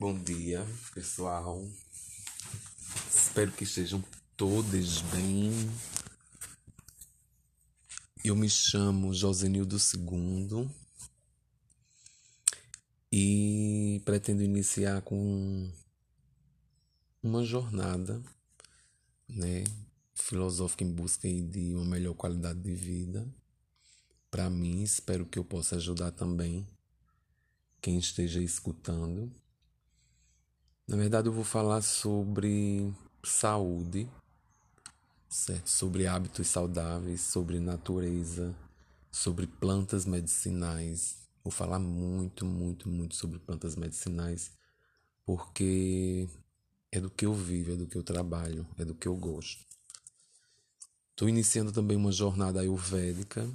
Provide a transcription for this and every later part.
Bom dia, pessoal. Espero que estejam todos bem. Eu me chamo Josenildo II e pretendo iniciar com uma jornada, né, filosófica em busca de uma melhor qualidade de vida. Para mim, espero que eu possa ajudar também quem esteja escutando. Na verdade, eu vou falar sobre saúde, certo? Sobre hábitos saudáveis, sobre natureza, sobre plantas medicinais. Vou falar muito, muito, muito sobre plantas medicinais, porque é do que eu vivo, é do que eu trabalho, é do que eu gosto. Estou iniciando também uma jornada ayurvédica,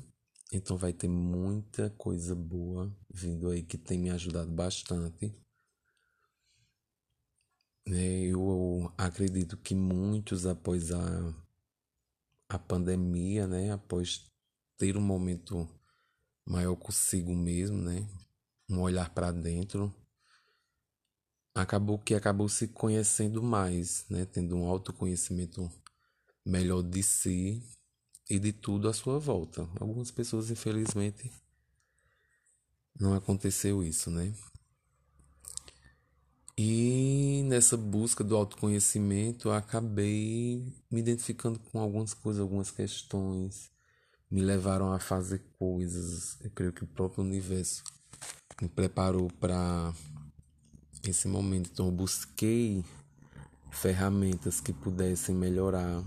então vai ter muita coisa boa vindo aí que tem me ajudado bastante eu acredito que muitos, após a, a pandemia, né, após ter um momento maior consigo mesmo, né, um olhar para dentro, acabou que acabou se conhecendo mais, né, tendo um autoconhecimento melhor de si e de tudo à sua volta. Algumas pessoas, infelizmente, não aconteceu isso, né? E nessa busca do autoconhecimento, eu acabei me identificando com algumas coisas, algumas questões, me levaram a fazer coisas. Eu creio que o próprio universo me preparou para esse momento. Então, eu busquei ferramentas que pudessem melhorar.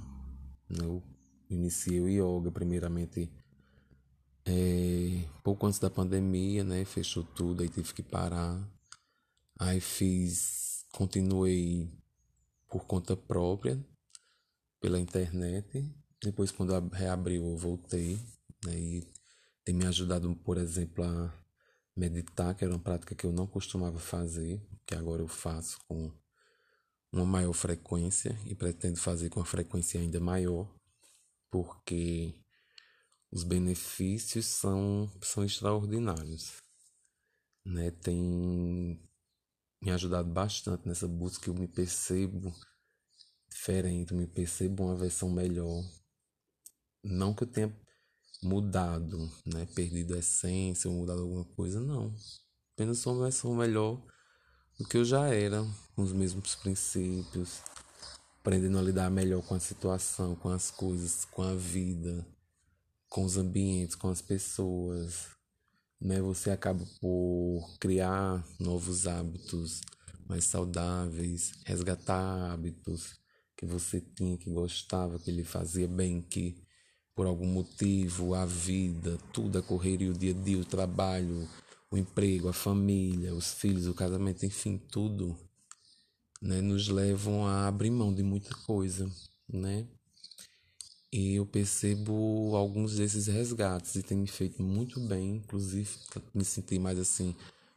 Né? Eu iniciei o yoga, primeiramente, é, pouco antes da pandemia, né? Fechou tudo, aí tive que parar Aí fiz, continuei por conta própria, pela internet. Depois, quando reabriu, eu voltei. Né, e tem me ajudado, por exemplo, a meditar, que era uma prática que eu não costumava fazer, que agora eu faço com uma maior frequência e pretendo fazer com uma frequência ainda maior, porque os benefícios são, são extraordinários. Né? Tem me ajudado bastante nessa busca. Eu me percebo diferente, me percebo uma versão melhor. Não que eu tenha mudado, né? Perdido a essência ou mudado alguma coisa, não. Apenas sou uma versão melhor do que eu já era, com os mesmos princípios, aprendendo a lidar melhor com a situação, com as coisas, com a vida, com os ambientes, com as pessoas, né, você acaba por criar novos hábitos mais saudáveis, resgatar hábitos que você tinha, que gostava, que lhe fazia bem, que por algum motivo a vida, tudo a correria, o dia a dia, o trabalho, o emprego, a família, os filhos, o casamento, enfim, tudo, né, nos levam a abrir mão de muita coisa, né? E eu percebo alguns desses resgates e tem me feito muito bem, inclusive me sentir mais assim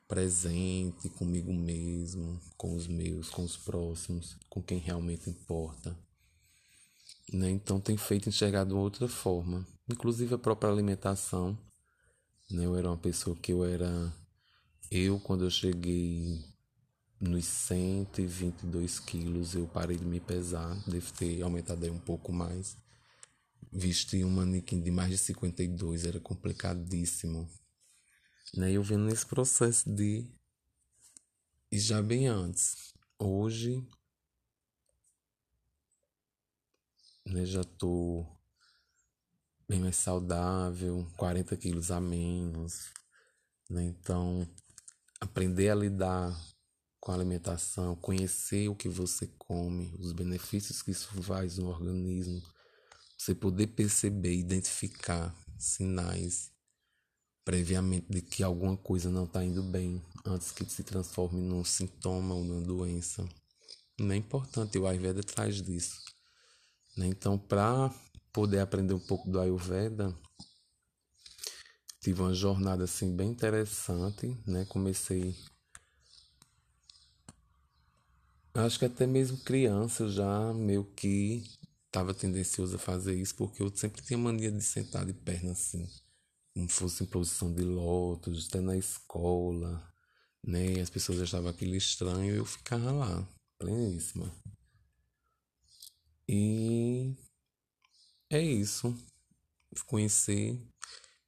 presente comigo mesmo, com os meus, com os próximos, com quem realmente importa. Né? Então tem feito enxergar de outra forma, inclusive a própria alimentação. Né? Eu era uma pessoa que eu era eu quando eu cheguei nos 122 quilos eu parei de me pesar, devo ter aumentado aí um pouco mais vestir um manequim de mais de 52 era complicadíssimo. Né? Eu vendo nesse processo de. E já bem antes. Hoje. Né, já tô bem mais saudável, 40 quilos a menos. Né? Então, aprender a lidar com a alimentação, conhecer o que você come, os benefícios que isso faz no organismo você poder perceber, identificar sinais previamente de que alguma coisa não está indo bem antes que se transforme num sintoma ou numa doença. Não é importante, o Ayurveda traz disso. Né? Então, para poder aprender um pouco do Ayurveda, tive uma jornada assim bem interessante, né? Comecei acho que até mesmo criança já meio que estava tendencioso a fazer isso porque eu sempre tinha mania de sentar de perna assim, como fosse em posição de lótus, até na escola, né? E as pessoas achavam aquilo estranho e eu ficava lá, pleníssima. E é isso. Conhecer,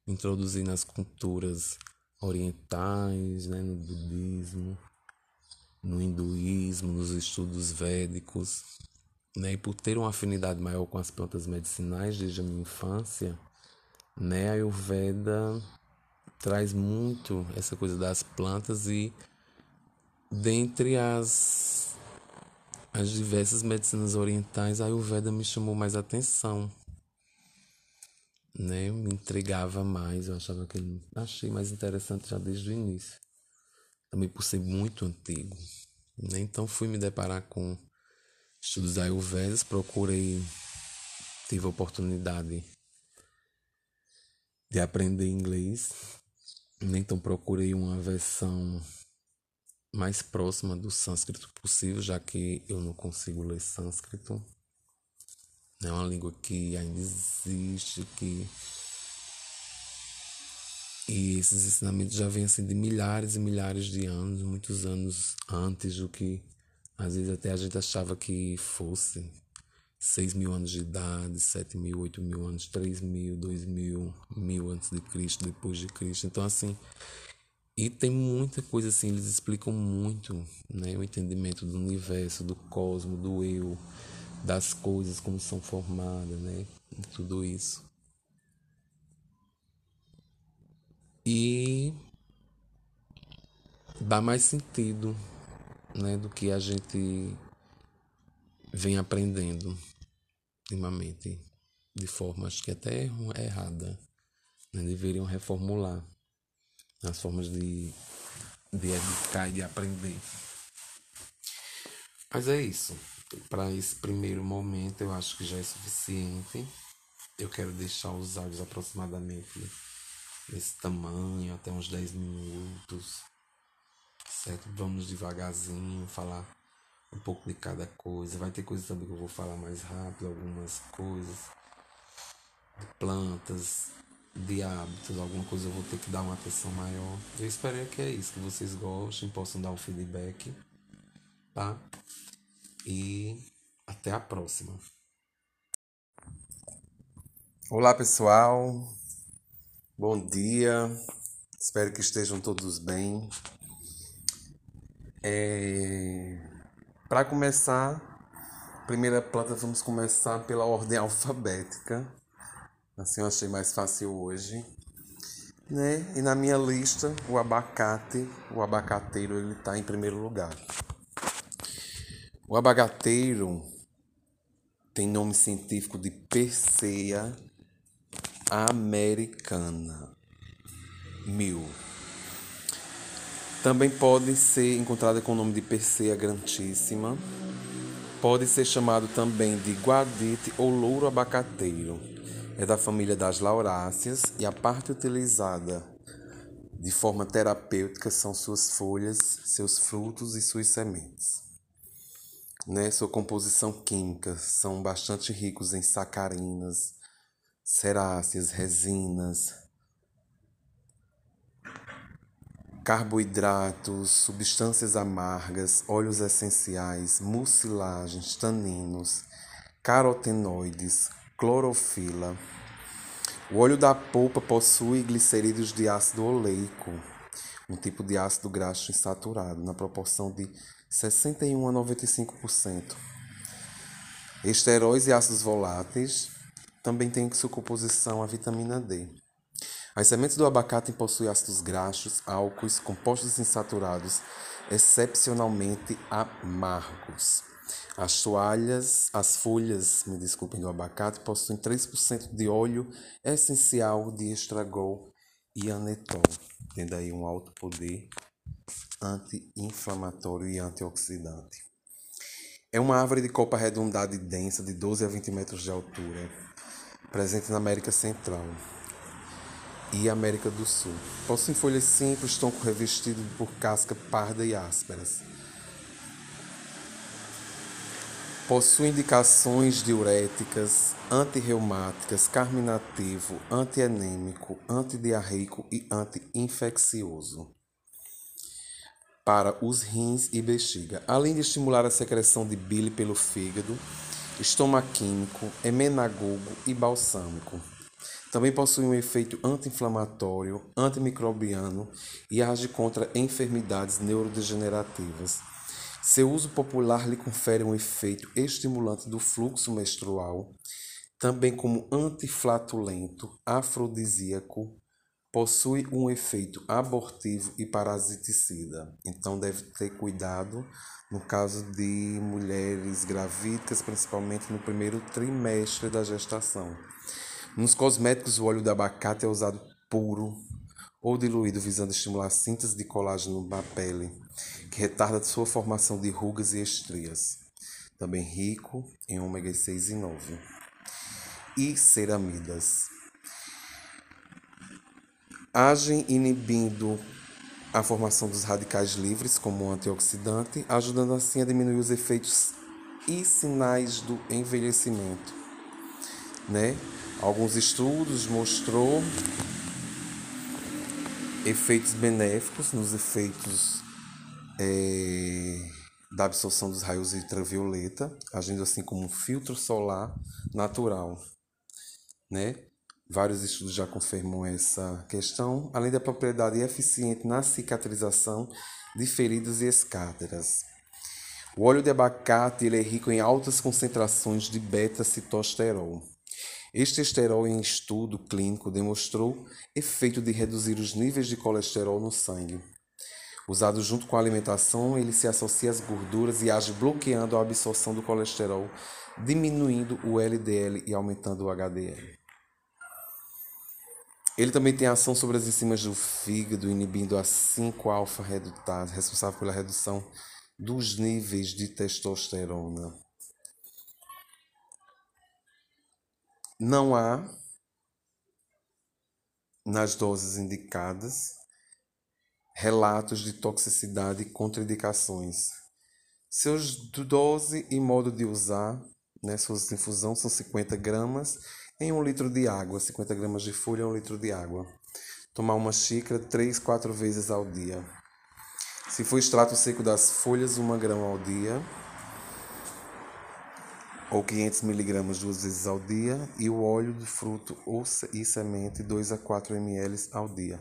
introduzir nas culturas orientais, né, no budismo, no hinduísmo, nos estudos védicos, né, e por ter uma afinidade maior com as plantas medicinais desde a minha infância, né, a Ayurveda traz muito essa coisa das plantas e dentre as as diversas medicinas orientais, a Ayurveda me chamou mais atenção. Né? Me intrigava mais, eu achava que achei mais interessante já desde o início. Também por ser muito antigo. Né? Então fui me deparar com estudos Ayurvedas, procurei, tive a oportunidade de aprender inglês. Então procurei uma versão mais próxima do sânscrito possível, já que eu não consigo ler sânscrito. É uma língua que ainda existe, que e esses ensinamentos já vêm assim de milhares e milhares de anos, muitos anos antes do que às vezes até a gente achava que fosse. 6 mil anos de idade, 7 mil, 8 mil anos, 3 mil, 2 mil, mil antes de Cristo, depois de Cristo. Então, assim, e tem muita coisa assim, eles explicam muito, né, o entendimento do universo, do cosmo, do eu, das coisas como são formadas, né, tudo isso. E dá mais sentido, né, do que a gente vem aprendendo ultimamente, de formas que até é errada, né, deveriam reformular as formas de, de educar e de aprender. Mas é isso. Para esse primeiro momento, eu acho que já é suficiente. Eu quero deixar os áudios aproximadamente desse tamanho, até uns 10 minutos. Certo? Vamos devagarzinho, falar um pouco de cada coisa. Vai ter coisas também que eu vou falar mais rápido, algumas coisas de plantas, de hábitos, alguma coisa eu vou ter que dar uma atenção maior. Eu espero que é isso, que vocês gostem, possam dar um feedback, tá? E até a próxima. Olá pessoal, bom dia, espero que estejam todos bem. É... Para começar, primeira planta, vamos começar pela ordem alfabética Assim eu achei mais fácil hoje. Né? E na minha lista, o abacate, o abacateiro, ele está em primeiro lugar. O abacateiro tem nome científico de Persea americana. Mil. Também pode ser encontrada com o nome de Persea grantíssima. Pode ser chamado também de guadite ou louro abacateiro é da família das lauráceas e a parte utilizada de forma terapêutica são suas folhas, seus frutos e suas sementes. Né? Sua composição química são bastante ricos em sacarinas, ceráceas, resinas, carboidratos, substâncias amargas, óleos essenciais, mucilagens, taninos, carotenoides, Clorofila. O óleo da polpa possui glicerídeos de ácido oleico, um tipo de ácido graxo insaturado, na proporção de 61 a 95%. Esteróis e ácidos voláteis também têm sua composição a vitamina D. As sementes do abacate possuem ácidos graxos, álcoois, compostos insaturados, excepcionalmente amargos. As toalhas, as folhas, me desculpem, do abacate possuem 3% de óleo essencial de estragol e anetol, tendo aí um alto poder anti-inflamatório e antioxidante. É uma árvore de copa arredondada e densa de 12 a 20 metros de altura, presente na América Central e América do Sul. Possui folhas simples, tronco revestido por casca parda e ásperas Possui indicações diuréticas, antirreumáticas, carminativo, antianêmico, antidiarreico e anti-infeccioso. para os rins e bexiga, além de estimular a secreção de bile pelo fígado, estomaquímico, emenagogo e balsâmico. Também possui um efeito anti-inflamatório, antimicrobiano e age contra enfermidades neurodegenerativas. Seu uso popular lhe confere um efeito estimulante do fluxo menstrual, também como antiflatulento, afrodisíaco, possui um efeito abortivo e parasiticida. Então deve ter cuidado no caso de mulheres gravídicas, principalmente no primeiro trimestre da gestação. Nos cosméticos, o óleo de abacate é usado puro ou diluído, visando estimular a síntese de colágeno na pele, que retarda sua formação de rugas e estrias. Também rico em ômega 6 e 9. E ceramidas agem inibindo a formação dos radicais livres como um antioxidante, ajudando assim a diminuir os efeitos e sinais do envelhecimento. Né? Alguns estudos mostrou efeitos benéficos nos efeitos é, da absorção dos raios ultravioleta, agindo assim como um filtro solar natural, né? Vários estudos já confirmam essa questão, além da propriedade eficiente na cicatrização de feridas e escáteras. O óleo de abacate ele é rico em altas concentrações de beta-citosterol. Este esterol em estudo clínico demonstrou efeito de reduzir os níveis de colesterol no sangue. Usado junto com a alimentação, ele se associa às gorduras e age bloqueando a absorção do colesterol, diminuindo o LDL e aumentando o HDL. Ele também tem ação sobre as enzimas do fígado, inibindo a 5-alfa redutase, responsável pela redução dos níveis de testosterona. Não há, nas doses indicadas, relatos de toxicidade e contraindicações. Seus dose e modo de usar, né, suas infusão são 50 gramas em um litro de água, 50 gramas de folha, um litro de água. Tomar uma xícara três, quatro vezes ao dia. Se for extrato seco das folhas, uma grama ao dia. Ou 500 miligramas duas vezes ao dia. E o óleo de fruto ou e semente, 2 a 4 ml ao dia.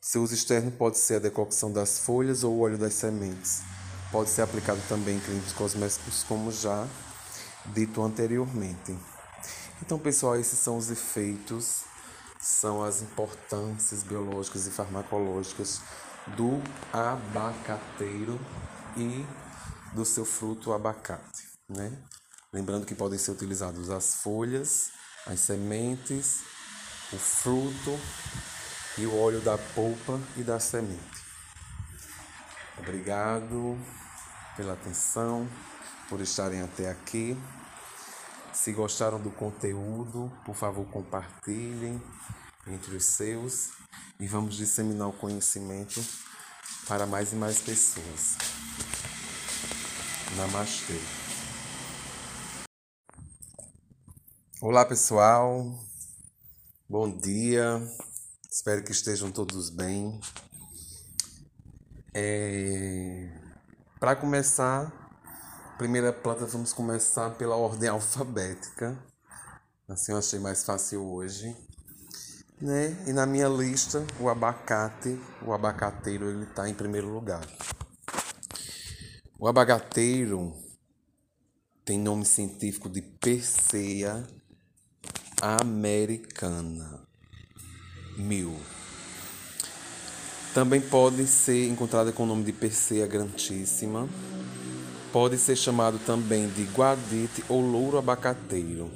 Seu uso externo pode ser a decocção das folhas ou o óleo das sementes. Pode ser aplicado também em cremes cosméticos, como já dito anteriormente. Então, pessoal, esses são os efeitos, são as importâncias biológicas e farmacológicas do abacateiro e do seu fruto abacate, né? Lembrando que podem ser utilizados as folhas, as sementes, o fruto e o óleo da polpa e da semente. Obrigado pela atenção, por estarem até aqui. Se gostaram do conteúdo, por favor, compartilhem entre os seus e vamos disseminar o conhecimento para mais e mais pessoas. Namastê. Olá, pessoal. Bom dia. Espero que estejam todos bem. É... Para começar, primeira planta vamos começar pela ordem alfabética. Assim eu achei mais fácil hoje. Né? E na minha lista, o abacate, o abacateiro, ele está em primeiro lugar. O abacateiro tem nome científico de Persea americana. Mil. Também pode ser encontrada com o nome de Persea grantíssima Pode ser chamado também de guadite ou louro abacateiro.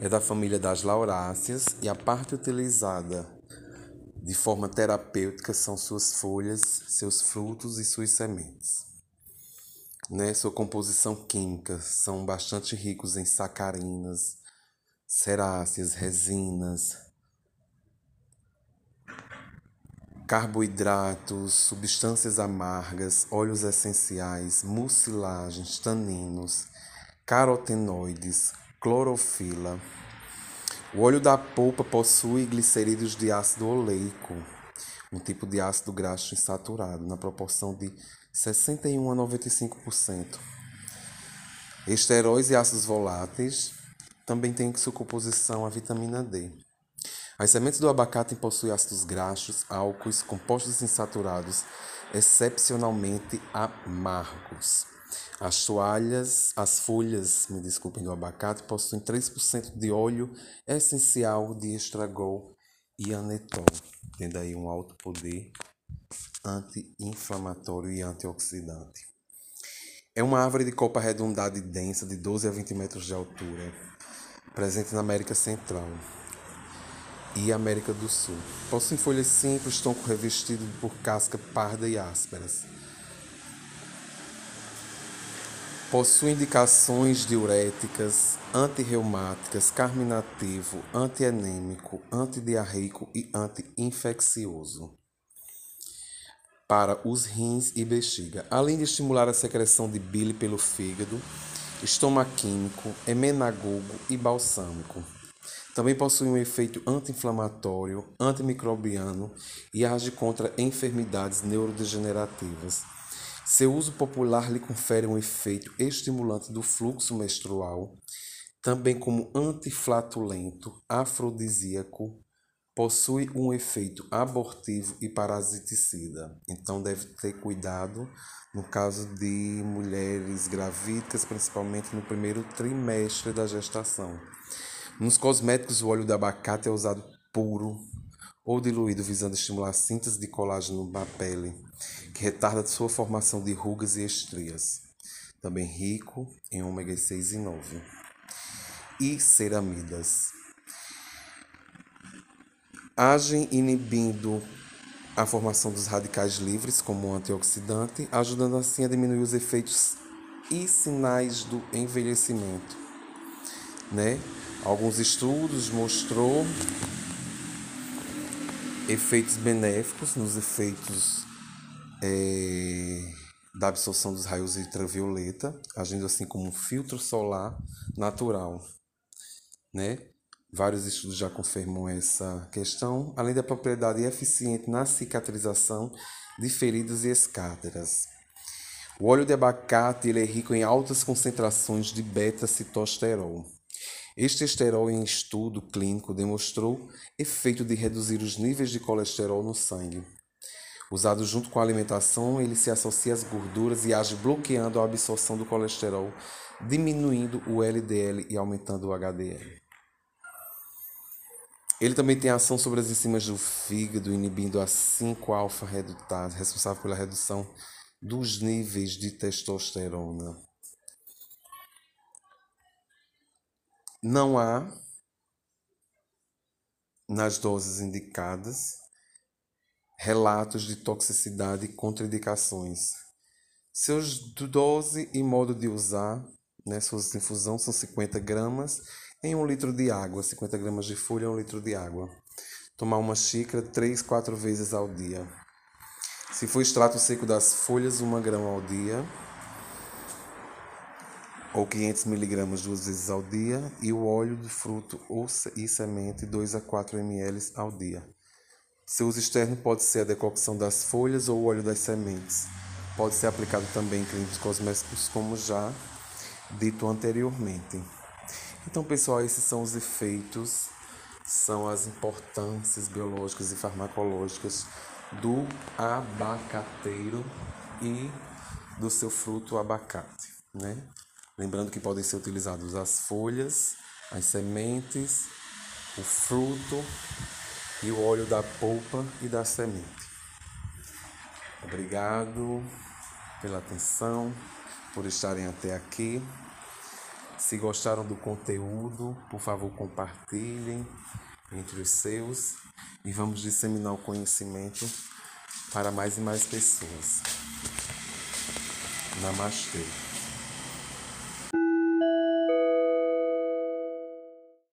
É da família das lauráceas e a parte utilizada de forma terapêutica são suas folhas, seus frutos e suas sementes. Né? Sua composição química são bastante ricos em sacarinas, ceráceas, resinas, carboidratos, substâncias amargas, óleos essenciais, mucilagens, taninos, carotenoides, clorofila. O óleo da polpa possui glicerídeos de ácido oleico. um tipo de ácido graxo insaturado, na proporção de 61 a 95%. Esteróis e ácidos voláteis também têm sua composição a vitamina D. As sementes do abacate possuem ácidos graxos, álcoois, compostos insaturados, excepcionalmente amargos. As toalhas, as folhas, me desculpem, do abacate possuem 3% de óleo essencial de estragol e anetol, tendo aí um alto poder anti-inflamatório e antioxidante. É uma árvore de copa arredondada e densa de 12 a 20 metros de altura, presente na América Central e América do Sul. Possui folhas simples, tronco revestido por casca parda e ásperas. Possui indicações diuréticas, antirreumáticas, carminativo, antianêmico, antidiarreico e anti-infeccioso para os rins e bexiga, além de estimular a secreção de bile pelo fígado, estomaquímico, emenagogo e balsâmico. Também possui um efeito anti-inflamatório, antimicrobiano e age contra enfermidades neurodegenerativas. Seu uso popular lhe confere um efeito estimulante do fluxo menstrual, também como antiflatulento, afrodisíaco, possui um efeito abortivo e parasiticida. Então deve ter cuidado no caso de mulheres gravídicas, principalmente no primeiro trimestre da gestação. Nos cosméticos, o óleo de abacate é usado puro ou diluído, visando estimular a síntese de colágeno na pele, que retarda sua formação de rugas e estrias. Também rico em ômega 6 e 9. E ceramidas. Agem inibindo a formação dos radicais livres como um antioxidante, ajudando assim a diminuir os efeitos e sinais do envelhecimento, né? Alguns estudos mostrou efeitos benéficos nos efeitos é, da absorção dos raios ultravioleta, agindo assim como um filtro solar natural, né? Vários estudos já confirmam essa questão, além da propriedade eficiente na cicatrização de feridas e escáteras. O óleo de abacate ele é rico em altas concentrações de beta-citosterol. Este esterol em estudo clínico demonstrou efeito de reduzir os níveis de colesterol no sangue. Usado junto com a alimentação, ele se associa às gorduras e age bloqueando a absorção do colesterol, diminuindo o LDL e aumentando o HDL. Ele também tem ação sobre as enzimas do fígado, inibindo a 5-alfa redutase, responsável pela redução dos níveis de testosterona. Não há, nas doses indicadas, relatos de toxicidade e contraindicações. Seus dose e modo de usar, né, suas infusão são 50 gramas em um litro de água, 50 gramas de folha em um litro de água. Tomar uma xícara 3, 4 vezes ao dia. Se for extrato seco das folhas, 1 grama ao dia. Ou 500 miligramas duas vezes ao dia. E o óleo de fruto ou e semente 2 a 4 ml ao dia. Seu uso externo pode ser a decocção das folhas ou o óleo das sementes. Pode ser aplicado também em clínicos cosméticos, como já dito anteriormente. Então, pessoal, esses são os efeitos, são as importâncias biológicas e farmacológicas do abacateiro e do seu fruto abacate, né? Lembrando que podem ser utilizados as folhas, as sementes, o fruto e o óleo da polpa e da semente. Obrigado pela atenção, por estarem até aqui. Se gostaram do conteúdo, por favor, compartilhem entre os seus e vamos disseminar o conhecimento para mais e mais pessoas. Namastê.